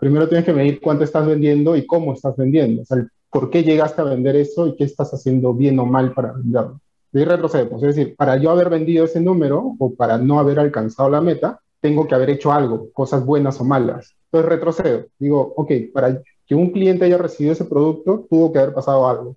Primero tienes que medir cuánto estás vendiendo y cómo estás vendiendo. O sea, por qué llegaste a vender eso y qué estás haciendo bien o mal para venderlo. De ahí retrocedemos. Es decir, para yo haber vendido ese número o para no haber alcanzado la meta, tengo que haber hecho algo, cosas buenas o malas. Entonces retrocedo. Digo, ok, para que un cliente haya recibido ese producto, tuvo que haber pasado algo.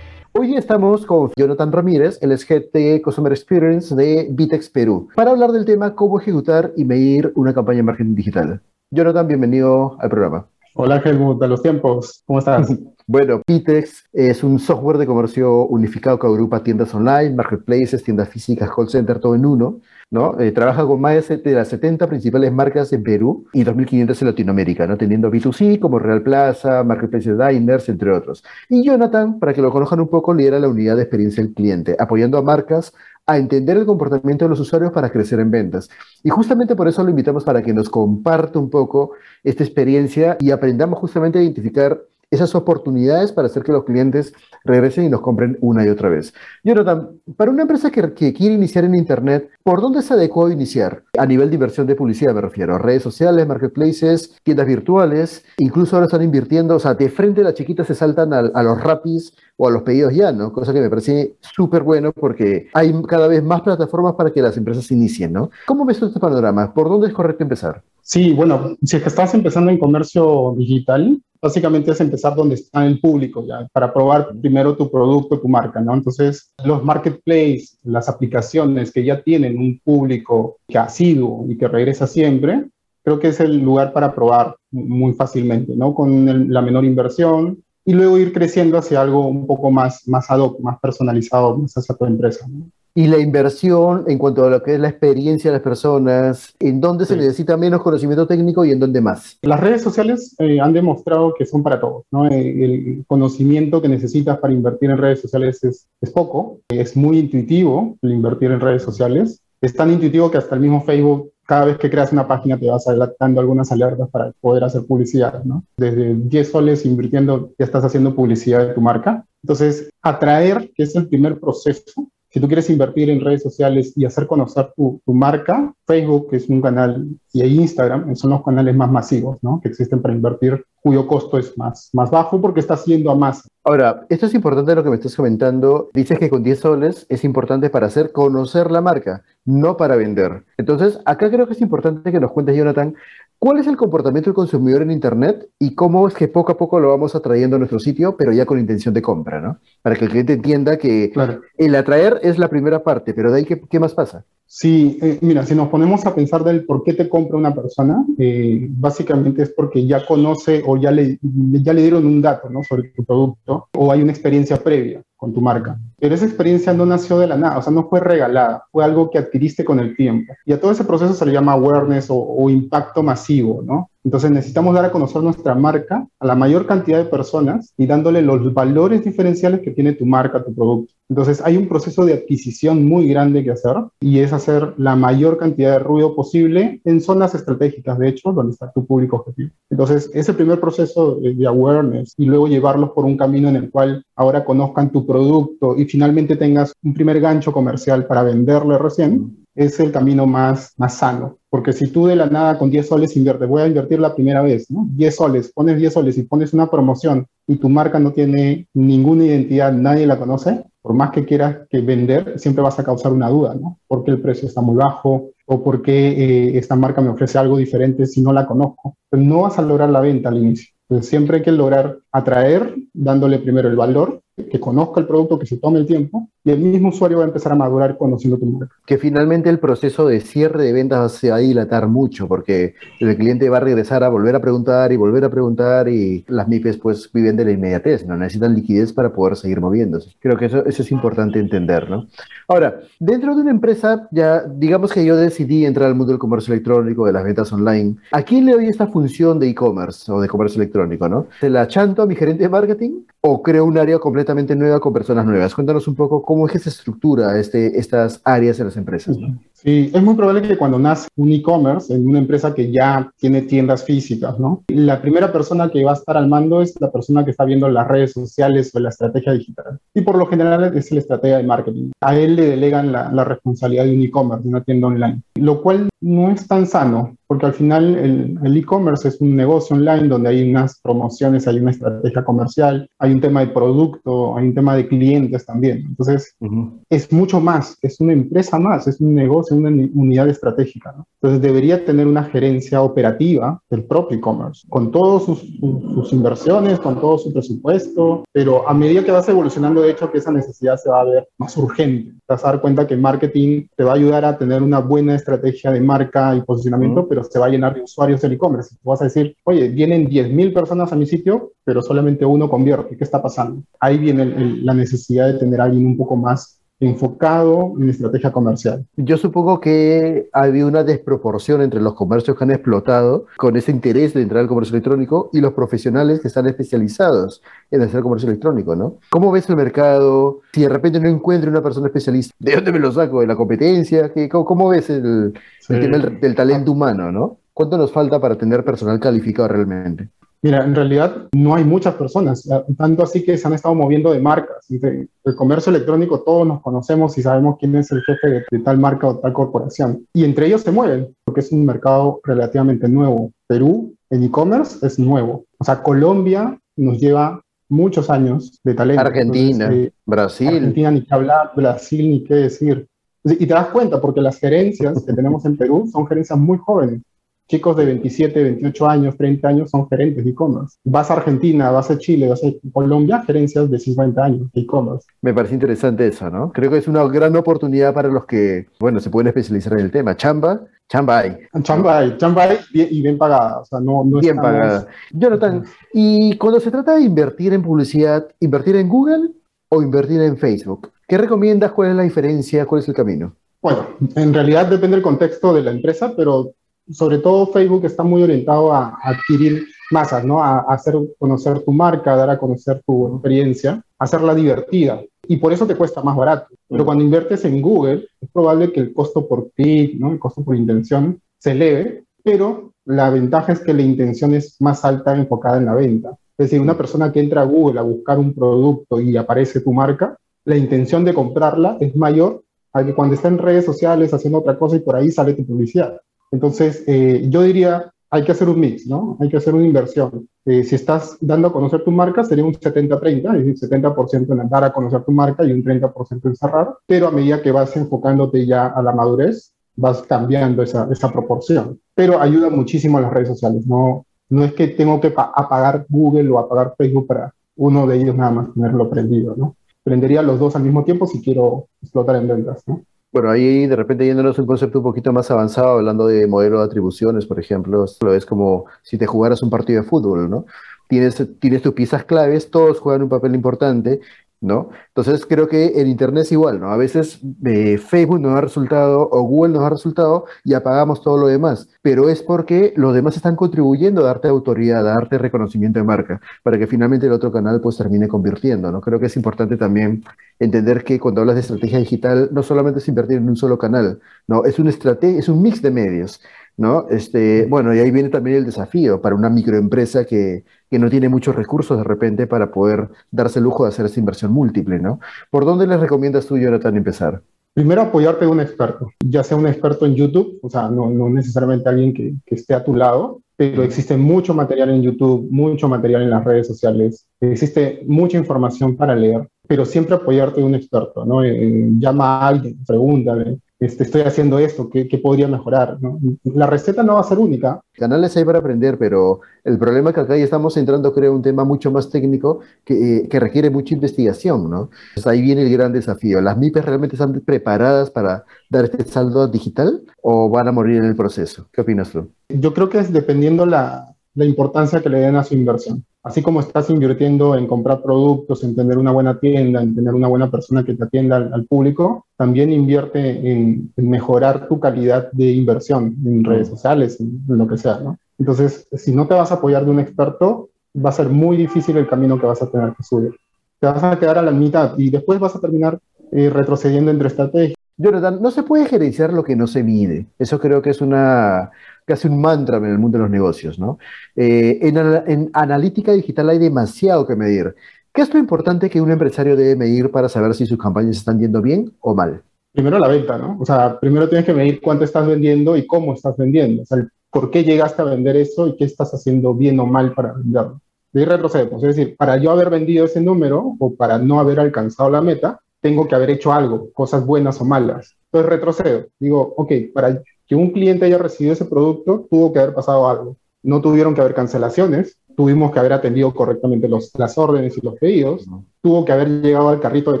Hoy estamos con Jonathan Ramírez, el es Head de Customer Experience de Vitex Perú, para hablar del tema cómo ejecutar y medir una campaña de marketing digital. Jonathan, bienvenido al programa. Hola Helmut, a los tiempos, ¿cómo estás? Bueno, Vitex es un software de comercio unificado que agrupa tiendas online, marketplaces, tiendas físicas, call center, todo en uno. ¿No? Eh, trabaja con más de las 70 principales marcas en Perú y 2.500 en Latinoamérica, ¿no? teniendo B2C como Real Plaza, Marketplaces Diners, entre otros. Y Jonathan, para que lo conozcan un poco, lidera la unidad de experiencia del cliente, apoyando a marcas a entender el comportamiento de los usuarios para crecer en ventas. Y justamente por eso lo invitamos para que nos comparte un poco esta experiencia y aprendamos justamente a identificar esas oportunidades para hacer que los clientes regresen y nos compren una y otra vez. Jonathan, para una empresa que, quiere iniciar en Internet, ¿por dónde es adecuado iniciar? A nivel de inversión de publicidad me refiero, redes sociales, marketplaces, tiendas virtuales, incluso ahora están invirtiendo, o sea, de frente las chiquitas se saltan a, a los rapis o a los pedidos ya, ¿no? Cosa que me parece súper bueno porque hay cada vez más plataformas para que las empresas inicien, ¿no? ¿Cómo ves este panorama? ¿Por dónde es correcto empezar? Sí, bueno, si es que estás empezando en comercio digital, básicamente es empezar donde está el público, ya, para probar primero tu producto, tu marca, ¿no? Entonces, los marketplaces, las aplicaciones que ya tienen un público que ha sido y que regresa siempre, creo que es el lugar para probar muy fácilmente, ¿no? Con la menor inversión y luego ir creciendo hacia algo un poco más, más ad hoc, más personalizado, más hacia tu empresa, ¿no? Y la inversión en cuanto a lo que es la experiencia de las personas, en dónde se necesita menos conocimiento técnico y en dónde más. Las redes sociales eh, han demostrado que son para todos. ¿no? Eh, el conocimiento que necesitas para invertir en redes sociales es, es poco. Es muy intuitivo el invertir en redes sociales. Es tan intuitivo que hasta el mismo Facebook cada vez que creas una página te vas adelantando algunas alertas para poder hacer publicidad, ¿no? Desde 10 soles invirtiendo ya estás haciendo publicidad de tu marca. Entonces, atraer, que es el primer proceso, si tú quieres invertir en redes sociales y hacer conocer tu, marca, Facebook es un canal y Instagram son los canales más masivos ¿no? que existen para invertir, cuyo costo es más, más bajo porque está yendo a más. Ahora, esto es importante lo que me estás comentando. Dices que con 10 soles es importante para hacer conocer la marca, no para vender. Entonces, acá creo que es importante que nos cuentes, Jonathan, ¿Cuál es el comportamiento del consumidor en Internet y cómo es que poco a poco lo vamos atrayendo a nuestro sitio, pero ya con intención de compra, ¿no? Para que el cliente entienda que el atraer es la primera parte, pero de ahí, ¿qué, más pasa? Sí, eh, mira, si nos ponemos a pensar del por qué te compra una persona, eh, básicamente es porque ya conoce o ya le, ya le dieron un dato ¿no? sobre tu producto o hay una experiencia previa con tu marca. Pero esa experiencia no nació de la nada, o sea, no fue regalada, fue algo que adquiriste con el tiempo. Y a todo ese proceso se le llama awareness o, o impacto masivo, ¿no? Entonces necesitamos dar a conocer nuestra marca a la mayor cantidad de personas y dándole los valores diferenciales que tiene tu marca, tu producto. Entonces hay un proceso de adquisición muy grande que hacer y es hacer la mayor cantidad de ruido posible en zonas estratégicas, de hecho, donde está tu público objetivo. Entonces ese primer proceso de awareness y luego llevarlos por un camino en el cual ahora conozcan tu producto y finalmente tengas un primer gancho comercial para venderle recién, es el camino más, más sano. Porque si tú de la nada con 10 soles inviertes, voy a invertir la primera vez, ¿no? 10 soles, pones 10 soles y pones una promoción y tu marca no tiene ninguna identidad, nadie la conoce, por más que quieras que vender, siempre vas a causar una duda, ¿no? ¿Por qué el precio está muy bajo? ¿O por qué eh, esta marca me ofrece algo diferente si no la conozco? No vas a lograr la venta al inicio. Siempre hay que lograr atraer dándole primero el valor, que conozca el producto, que se tome el tiempo, y el mismo usuario va a empezar a madurar conociendo tu marca. Que finalmente el proceso de cierre de ventas se va a dilatar mucho, porque el cliente va a regresar a volver a preguntar y volver a preguntar, y las MIPES pues viven de la inmediatez, ¿no? Necesitan liquidez para poder seguir moviéndose. Creo que eso, eso es importante entender, ¿no? Ahora, dentro de una empresa, ya digamos que yo decidí entrar al mundo del comercio electrónico, de las ventas online, ¿a quién le doy esta función de e-commerce o de comercio electrónico, no? ¿Se la chanto a mi gerente de marketing o creo un área completamente nueva con personas nuevas? Cuéntanos un poco cómo es que se estructura este, estas áreas en las empresas. Sí, es muy probable que cuando nace un e-commerce en una empresa que ya tiene tiendas físicas, ¿no? La primera persona que va a estar al mando es la persona que está viendo las redes sociales o la estrategia digital. Y por lo general es la estrategia de marketing. A él le delegan la, la responsabilidad de un e-commerce, de una tienda online, lo cual no es tan sano, porque al final el e-commerce es un negocio online donde hay unas promociones, hay una estrategia comercial, hay un tema de producto, hay un tema de clientes también. Entonces, uh -huh. es mucho más, es una empresa más, es un negocio, una unidad estratégica. ¿no? Entonces, debería tener una gerencia operativa del propio e-commerce, con todas sus, sus, inversiones, con todo su presupuesto, pero a medida que vas evolucionando, de hecho, que esa necesidad se va a ver más urgente. Te vas a dar cuenta que marketing te va a ayudar a tener una buena estrategia de marca y posicionamiento, uh -huh. pero se va a llenar de usuarios del e-commerce. Tú vas a decir, oye, vienen 10.000 personas a mi sitio, pero solamente uno convierte. ¿Qué está pasando? Ahí viene el, el, la necesidad de tener a alguien un poco más enfocado en estrategia comercial. Yo supongo que ha habido una desproporción entre los comercios que han explotado con ese interés de entrar al comercio electrónico y los profesionales que están especializados en hacer comercio electrónico, ¿no? ¿Cómo ves el mercado? Si de repente no encuentro una persona especialista, ¿de dónde me lo saco? ¿De la competencia? ¿Cómo, cómo ves el, sí. el tema del, del talento humano, no? ¿Cuánto nos falta para tener personal calificado realmente? Mira, en realidad no hay muchas personas, tanto así que se han estado moviendo de marcas. El comercio electrónico todos nos conocemos y sabemos quién es el jefe de, de, tal marca o tal corporación. Y entre ellos se mueven, porque es un mercado relativamente nuevo. Perú en e-commerce es nuevo. O sea, Colombia nos lleva muchos años de talento. Argentina, Entonces, eh, Brasil. Argentina ni que hablar, Brasil ni qué decir. Y te das cuenta porque las gerencias que tenemos en Perú son gerencias muy jóvenes chicos de 27, 28 años, 30 años son gerentes de e-commerce. Vas a Argentina, vas a Chile, vas a Colombia, gerencias de 50 años de e-commerce. Me parece interesante eso, ¿no? Creo que es una gran oportunidad para los que, bueno, se pueden especializar en el tema. Chamba, chamba hay. Chamba hay, chamba hay y bien pagada, o sea, no, no Bien pagada. Jonathan, y cuando se trata de invertir en publicidad, ¿invertir en Google o invertir en Facebook? ¿Qué recomiendas? ¿Cuál es la diferencia? ¿Cuál es el camino? Bueno, en realidad depende del contexto de la empresa, pero sobre todo Facebook está muy orientado a, adquirir masas, ¿no? A, a, hacer conocer tu marca, a dar a conocer tu experiencia, hacerla divertida. Y por eso te cuesta más barato. Pero cuando inviertes en Google, es probable que el costo por clic, ¿no? El costo por intención se eleve, pero la ventaja es que la intención es más alta enfocada en la venta. Es decir, una persona que entra a Google a buscar un producto y aparece tu marca, la intención de comprarla es mayor a que cuando está en redes sociales haciendo otra cosa y por ahí sale tu publicidad. Entonces, eh, yo diría, hay que hacer un mix, ¿no? Hay que hacer una inversión. Eh, si estás dando a conocer tu marca, sería un 70-30, es decir, 70% en dar a conocer tu marca y un 30% en cerrar, pero a medida que vas enfocándote ya a la madurez, vas cambiando esa, esa proporción. Pero ayuda muchísimo a las redes sociales, ¿no? No es que tengo que apagar Google o apagar Facebook para uno de ellos nada más tenerlo prendido, ¿no? Prendería los dos al mismo tiempo si quiero explotar en ventas, ¿no? Bueno, ahí de repente yéndonos un concepto un poquito más avanzado, hablando de modelo de atribuciones, por ejemplo, lo es como si te jugaras un partido de fútbol, ¿no? Tienes, tienes tus piezas claves, todos juegan un papel importante, ¿no? Entonces creo que en Internet es igual, ¿no? A veces eh, Facebook nos da resultado o Google nos da resultado y apagamos todo lo demás, pero es porque los demás están contribuyendo a darte autoridad, a darte reconocimiento de marca, para que finalmente el otro canal pues termine convirtiendo, ¿no? Creo que es importante también entender que cuando hablas de estrategia digital no solamente es invertir en un solo canal, ¿no? Es un, es un mix de medios. ¿No? Este, bueno, y ahí viene también el desafío para una microempresa que, que, no tiene muchos recursos de repente para poder darse el lujo de hacer esa inversión múltiple, ¿no? ¿Por dónde les recomiendas tú, Jonathan, empezar? Primero, apoyarte de un experto, ya sea un experto en YouTube, o sea, no, no necesariamente alguien que, que esté a tu lado, pero existe mucho material en YouTube, mucho material en las redes sociales, existe mucha información para leer, pero siempre apoyarte de un experto, ¿no? Eh, llama a alguien, pregúntale. Este, estoy haciendo esto, ¿qué, qué podría mejorar? ¿no? La receta no va a ser única. Canales hay para aprender, pero el problema es que acá ya estamos entrando, creo, un tema mucho más técnico que, eh, que requiere mucha investigación, ¿no? Entonces ahí viene el gran desafío. ¿Las MIPES realmente están preparadas para dar este saldo digital o van a morir en el proceso? ¿Qué opinas tú? Yo creo que es dependiendo la, la importancia que le den a su inversión. Así como estás invirtiendo en comprar productos, en tener una buena tienda, en tener una buena persona que te atienda al, público, también invierte en, mejorar tu calidad de inversión en redes sociales, en, lo que sea. Entonces, si no te vas a apoyar de un experto, va a ser muy difícil el camino que vas a tener que subir. Te vas a quedar a la mitad y después vas a terminar eh, retrocediendo entre estrategias. Jonathan, no se puede gerenciar lo que no se mide. Eso creo que es una, casi un mantra en el mundo de los negocios, ¿no? Eh, en, en, analítica digital hay demasiado que medir. ¿Qué es lo importante que un empresario debe medir para saber si sus campañas están yendo bien o mal? Primero la venta, ¿no? O sea, primero tienes que medir cuánto estás vendiendo y cómo estás vendiendo. O sea, por qué llegaste a vender eso y qué estás haciendo bien o mal para venderlo. De ahí retrocedemos. Es decir, para yo haber vendido ese número o para no haber alcanzado la meta, tengo que haber hecho algo, cosas buenas o malas. Entonces retrocedo. Digo, ok, para que un cliente haya recibido ese producto, tuvo que haber pasado algo. No tuvieron que haber cancelaciones, tuvimos que haber atendido correctamente los, las órdenes y los pedidos, no. tuvo que haber llegado al carrito de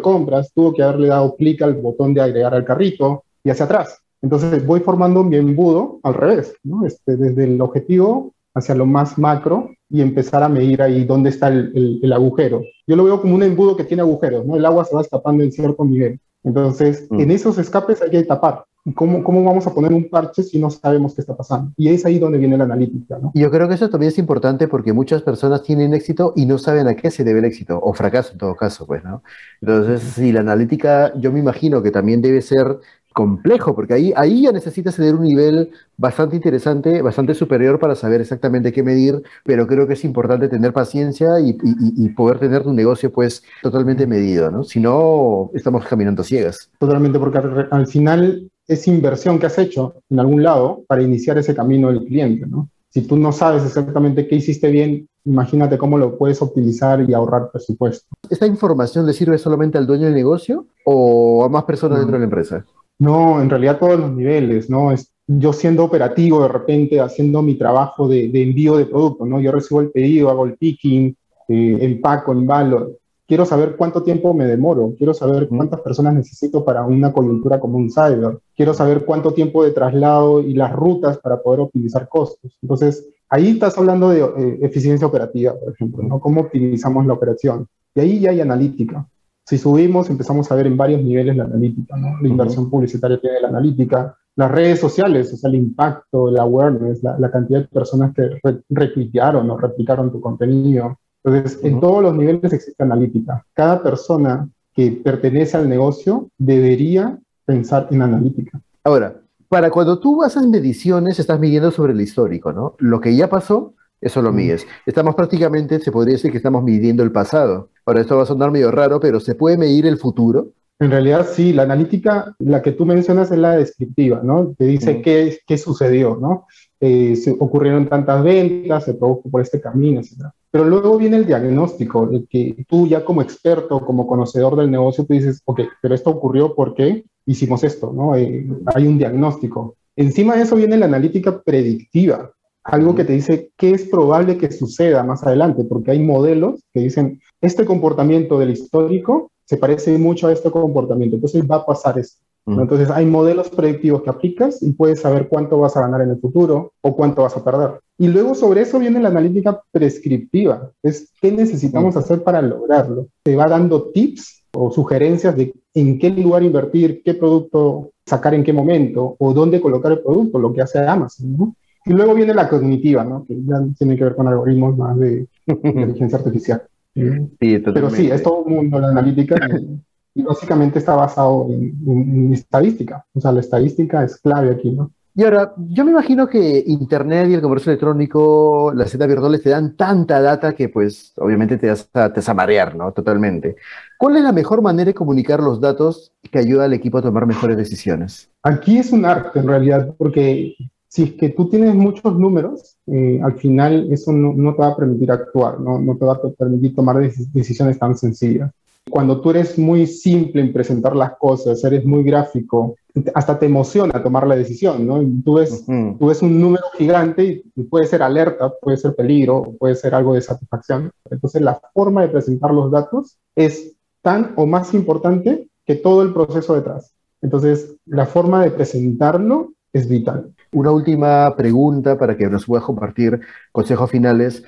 compras, tuvo que haberle dado clic al botón de agregar al carrito y hacia atrás. Entonces voy formando mi embudo al revés, ¿no? este, desde el objetivo hacia lo más macro y empezar a medir ahí dónde está el, el, el, agujero. Yo lo veo como un embudo que tiene agujeros, ¿no? El agua se va escapando en cierto nivel. Entonces, mm. en esos escapes hay que tapar. ¿Y cómo, cómo vamos a poner un parche si no sabemos qué está pasando? Y es ahí donde viene la analítica, ¿no? Yo creo que eso también es importante porque muchas personas tienen éxito y no saben a qué se debe el éxito, o fracaso en todo caso, pues, ¿no? Entonces, si la analítica, yo me imagino que también debe ser complejo, porque ahí, ahí ya necesitas tener un nivel bastante interesante, bastante superior para saber exactamente qué medir, pero creo que es importante tener paciencia y, y, y poder tener tu negocio pues totalmente medido, ¿no? Si no, estamos caminando ciegas. Totalmente, porque al final es inversión que has hecho en algún lado para iniciar ese camino del cliente, ¿no? Si tú no sabes exactamente qué hiciste bien, imagínate cómo lo puedes optimizar y ahorrar presupuesto. ¿Esta información le sirve solamente al dueño del negocio o a más personas no. dentro de la empresa? No, en realidad todos los niveles, ¿no? Es, yo siendo operativo de repente haciendo mi trabajo de, de, envío de producto, ¿no? Yo recibo el pedido, hago el picking, eh, empaco, embalo. Quiero saber cuánto tiempo me demoro, quiero saber cuántas personas necesito para una coyuntura como un cyber, quiero saber cuánto tiempo de traslado y las rutas para poder optimizar costos. Entonces, ahí estás hablando de eh, eficiencia operativa, por ejemplo, ¿no? Cómo optimizamos la operación. Y ahí ya hay analítica. Si subimos, empezamos a ver en varios niveles la analítica, ¿no? La inversión uh -huh. publicitaria tiene la analítica, las redes sociales, o sea, el impacto, el awareness, la, la cantidad de personas que re retuitearon o replicaron tu contenido. Entonces, uh -huh. en todos los niveles existe analítica. Cada persona que pertenece al negocio debería pensar en analítica. Ahora, para cuando tú haces mediciones, estás midiendo sobre el histórico, ¿no? Lo que ya pasó, eso lo mides. Estamos prácticamente, se podría decir que estamos midiendo el pasado. Ahora, esto va a sonar medio raro, pero ¿se puede medir el futuro? En realidad, sí. La analítica, la que tú mencionas es la descriptiva, ¿no? Te dice mm. qué, qué sucedió, ¿no? Eh, se ocurrieron tantas ventas, se produjo por este camino, etc. Pero luego viene el diagnóstico, el que tú ya como experto, como conocedor del negocio, tú dices, ok, pero esto ocurrió porque hicimos esto, ¿no? Eh, hay un diagnóstico. Encima de eso viene la analítica predictiva, algo que te dice qué es probable que suceda más adelante, porque hay modelos que dicen, este comportamiento del histórico se parece mucho a este comportamiento, entonces va a pasar esto. ¿No? Entonces hay modelos predictivos que aplicas y puedes saber cuánto vas a ganar en el futuro o cuánto vas a perder. Y luego sobre eso viene la analítica prescriptiva, es qué necesitamos hacer para lograrlo. Te va dando tips o sugerencias de en qué lugar invertir, qué producto sacar en qué momento o dónde colocar el producto, lo que hace Amazon. ¿no? Y luego viene la cognitiva, ¿no? que ya tiene que ver con algoritmos más de inteligencia artificial. Sí, Pero sí, es todo un mundo la analítica y, básicamente está basado en, en, en, estadística. O sea, la estadística es clave aquí, ¿no? Y ahora, yo me imagino que Internet y el comercio electrónico, las tiendas virtuales te dan tanta data que pues obviamente te vas a, te vas a marear, ¿no? Totalmente. ¿Cuál es la mejor manera de comunicar los datos que ayuda al equipo a tomar mejores decisiones? Aquí es un arte en realidad, porque si es que tú tienes muchos números, eh, al final eso no, no, te va a permitir actuar, no, no te va a permitir tomar decisiones tan sencillas. Cuando tú eres muy simple en presentar las cosas, eres muy gráfico, hasta te emociona tomar la decisión, ¿no? Tú ves, tú ves un número gigante y puede ser alerta, puede ser peligro, puede ser algo de satisfacción. Entonces la forma de presentar los datos es tan o más importante que todo el proceso detrás. Entonces la forma de presentarlo es vital. Una última pregunta para que nos puedas compartir consejos finales.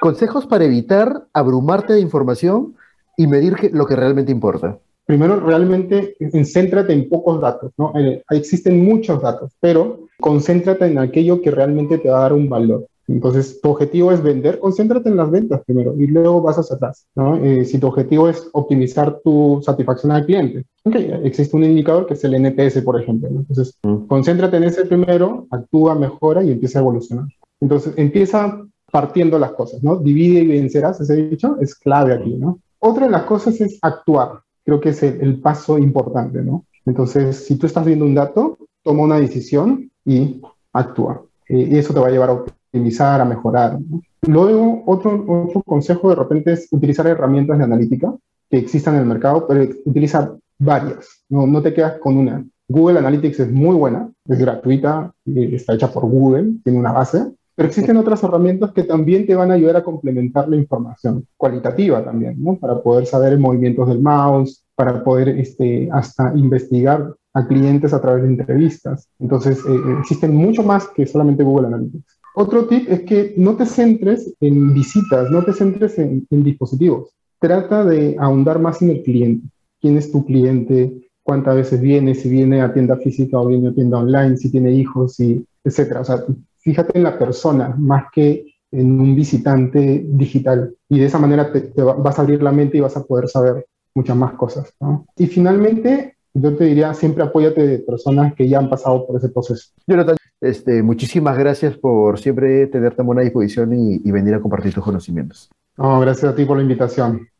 Consejos para evitar abrumarte de información y medir lo que realmente importa. Primero, realmente céntrate en pocos datos, ¿no? Eh, existen muchos datos, pero concéntrate en aquello que realmente te va a dar un valor. Entonces, tu objetivo es vender, concéntrate en las ventas primero y luego vas hacia atrás. ¿no? Eh, si tu objetivo es optimizar tu satisfacción al cliente, okay, existe un indicador que es el NPS, por ejemplo. Entonces, mm. concéntrate en ese primero, actúa, mejora y empieza a evolucionar. Entonces, empieza partiendo las cosas, ¿no? Divide y vencerás, ese dicho es clave aquí, ¿no? Otra de las cosas es actuar. Creo que es el, paso importante, ¿no? Entonces, si tú estás viendo un dato, toma una decisión y actúa. Eh, y eso te va a llevar a optimizar, a mejorar. Luego, otro, otro consejo de repente es utilizar herramientas de analítica que existan en el mercado, pero utiliza varias. No, no te quedas con una. Google Analytics es muy buena, es gratuita, está hecha por Google, tiene una base, pero existen otras herramientas que también te van a ayudar a complementar la información cualitativa también, ¿no? Para poder saber movimientos del mouse, para poder este, hasta investigar a clientes a través de entrevistas. Entonces, eh, eh, existen mucho más que solamente Google Analytics. Otro tip es que no te centres en visitas, no te centres en, en dispositivos. Trata de ahondar más en el cliente. ¿Quién es tu cliente? ¿Cuántas veces viene? Si viene a tienda física o viene a tienda online, si tiene hijos, y etcétera. O sea, fíjate en la persona más que en un visitante digital. Y de esa manera te, vas a abrir la mente y vas a poder saber muchas más cosas. Y finalmente, yo te diría, siempre apóyate de personas que ya han pasado por ese proceso. Jonathan, este, muchísimas gracias por siempre tener tan buena disposición y, venir a compartir tus conocimientos. gracias a ti por la invitación.